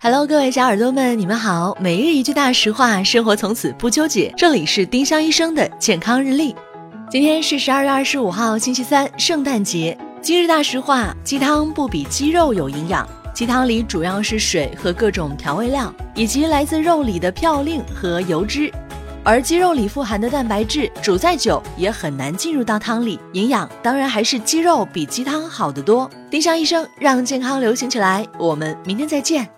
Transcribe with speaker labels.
Speaker 1: Hello，各位小耳朵们，你们好。每日一句大实话，生活从此不纠结。这里是丁香医生的健康日历。今天是十二月二十五号，星期三，圣诞节。今日大实话：鸡汤不比鸡肉有营养。鸡汤里主要是水和各种调味料，以及来自肉里的嘌呤和油脂。而鸡肉里富含的蛋白质，煮再久也很难进入到汤里。营养当然还是鸡肉比鸡汤好得多。丁香医生让健康流行起来。我们明天再见。